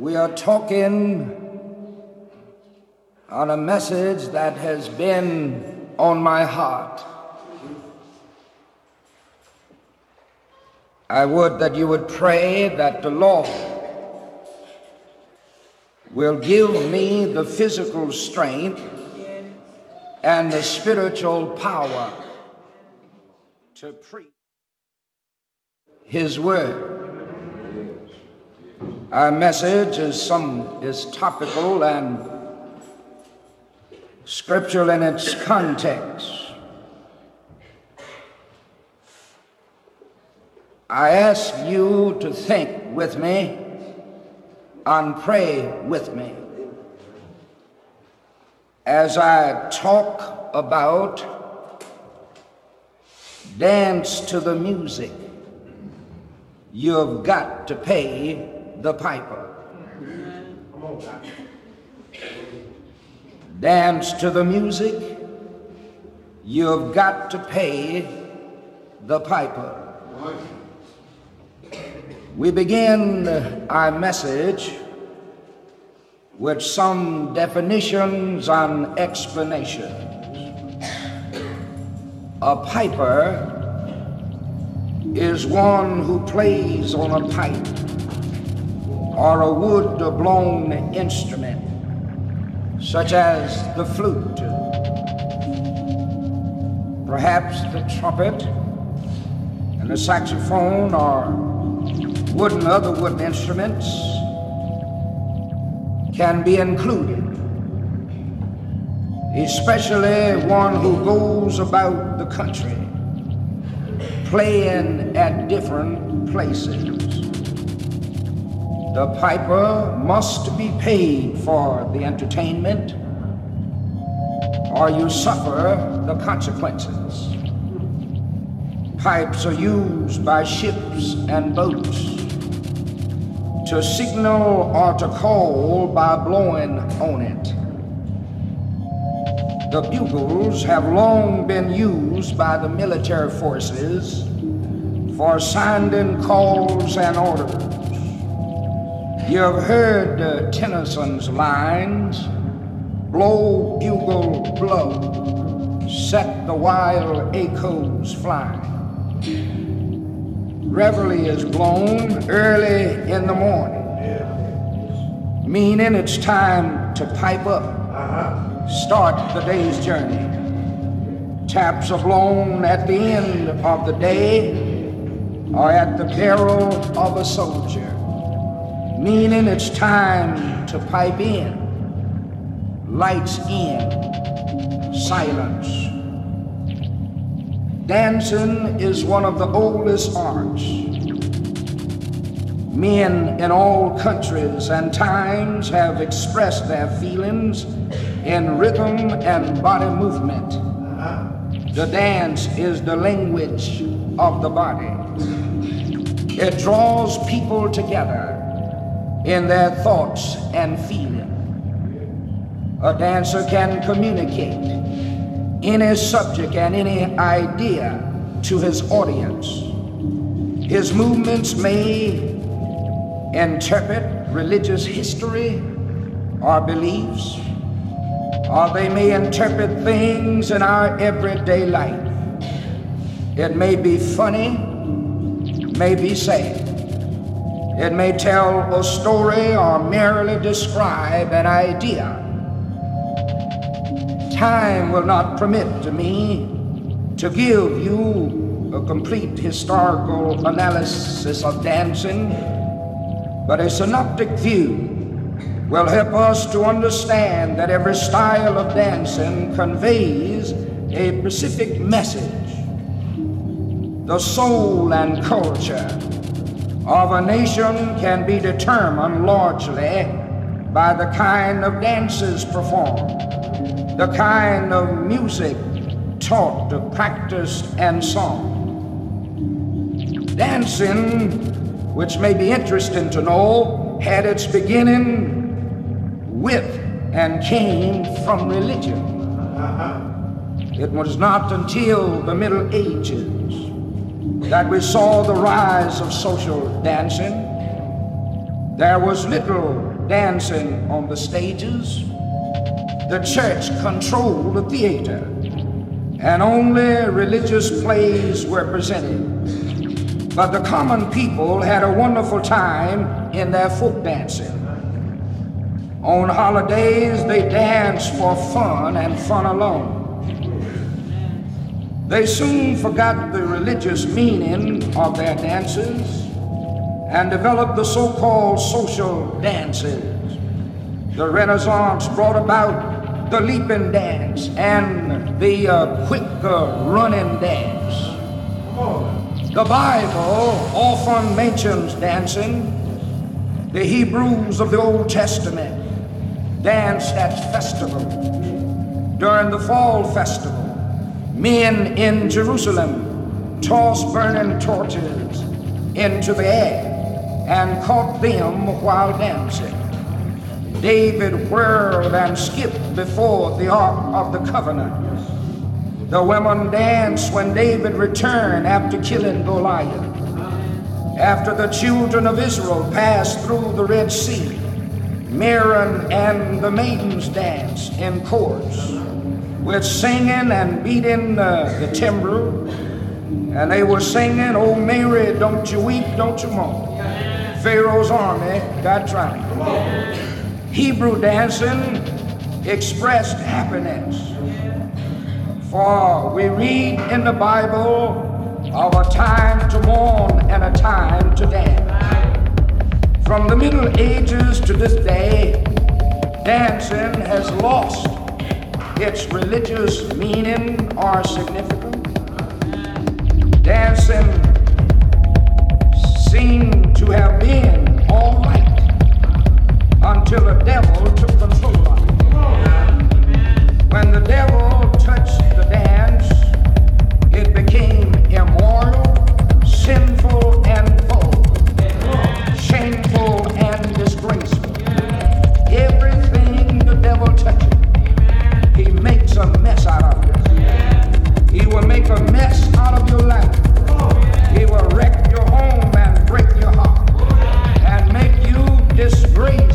we are talking on a message that has been on my heart. I would that you would pray that the Lord will give me the physical strength and the spiritual power to preach his word. Our message is some is topical and scriptural in its context. I ask you to think with me and pray with me as I talk about dance to the music. You've got to pay the piper. Dance to the music, you've got to pay the piper. We begin our message with some definitions and explanations. A piper is one who plays on a pipe or a wood blown instrument, such as the flute, perhaps the trumpet, and the saxophone, or wooden other wooden instruments, can be included, especially one who goes about the country playing at different places. The piper must be paid for the entertainment, or you suffer the consequences. Pipes are used by ships and boats to signal or to call by blowing on it. The bugles have long been used by the military forces for sounding calls and orders. You have heard uh, Tennyson's lines blow, bugle, blow, set the wild echoes flying. Reveille is blown early in the morning, meaning it's time to pipe up, start the day's journey. Taps are blown at the end of the day or at the peril of a soldier meaning it's time to pipe in, lights in, silence. Dancing is one of the oldest arts. Men in all countries and times have expressed their feelings in rhythm and body movement. The dance is the language of the body. It draws people together in their thoughts and feelings. A dancer can communicate any subject and any idea to his audience. His movements may interpret religious history or beliefs, or they may interpret things in our everyday life. It may be funny, may be sad. It may tell a story or merely describe an idea. Time will not permit to me to give you a complete historical analysis of dancing, but a synoptic view will help us to understand that every style of dancing conveys a specific message. The soul and culture of a nation can be determined largely by the kind of dances performed, the kind of music taught, practiced, and sung. Dancing, which may be interesting to know, had its beginning with and came from religion. It was not until the Middle Ages that we saw the rise of social dancing, there was little dancing on the stages. The church controlled the theater, and only religious plays were presented. But the common people had a wonderful time in their folk dancing. On holidays, they danced for fun and fun alone. They soon forgot the religious meaning of their dances and developed the so called social dances. The Renaissance brought about the leaping dance and the uh, quick running dance. The Bible often mentions dancing. The Hebrews of the Old Testament danced at festivals. During the fall festival, Men in Jerusalem tossed burning torches into the air and caught them while dancing. David whirled and skipped before the Ark of the Covenant. The women danced when David returned after killing Goliath. After the children of Israel passed through the Red Sea, Miriam and the maidens danced in chorus with singing and beating uh, the timbrel. And they were singing, Oh Mary, don't you weep, don't you mourn. Pharaoh's army got drowned. Hebrew dancing expressed happiness. For we read in the Bible of a time to mourn and a time to dance. From the Middle Ages to this day, dancing has lost its religious meaning or significance. Dancing seemed to have been all right until the devil took control of it. When the devil touched the dance, it became a mess out of you. He will make a mess out of your life. He will wreck your home and break your heart and make you disgrace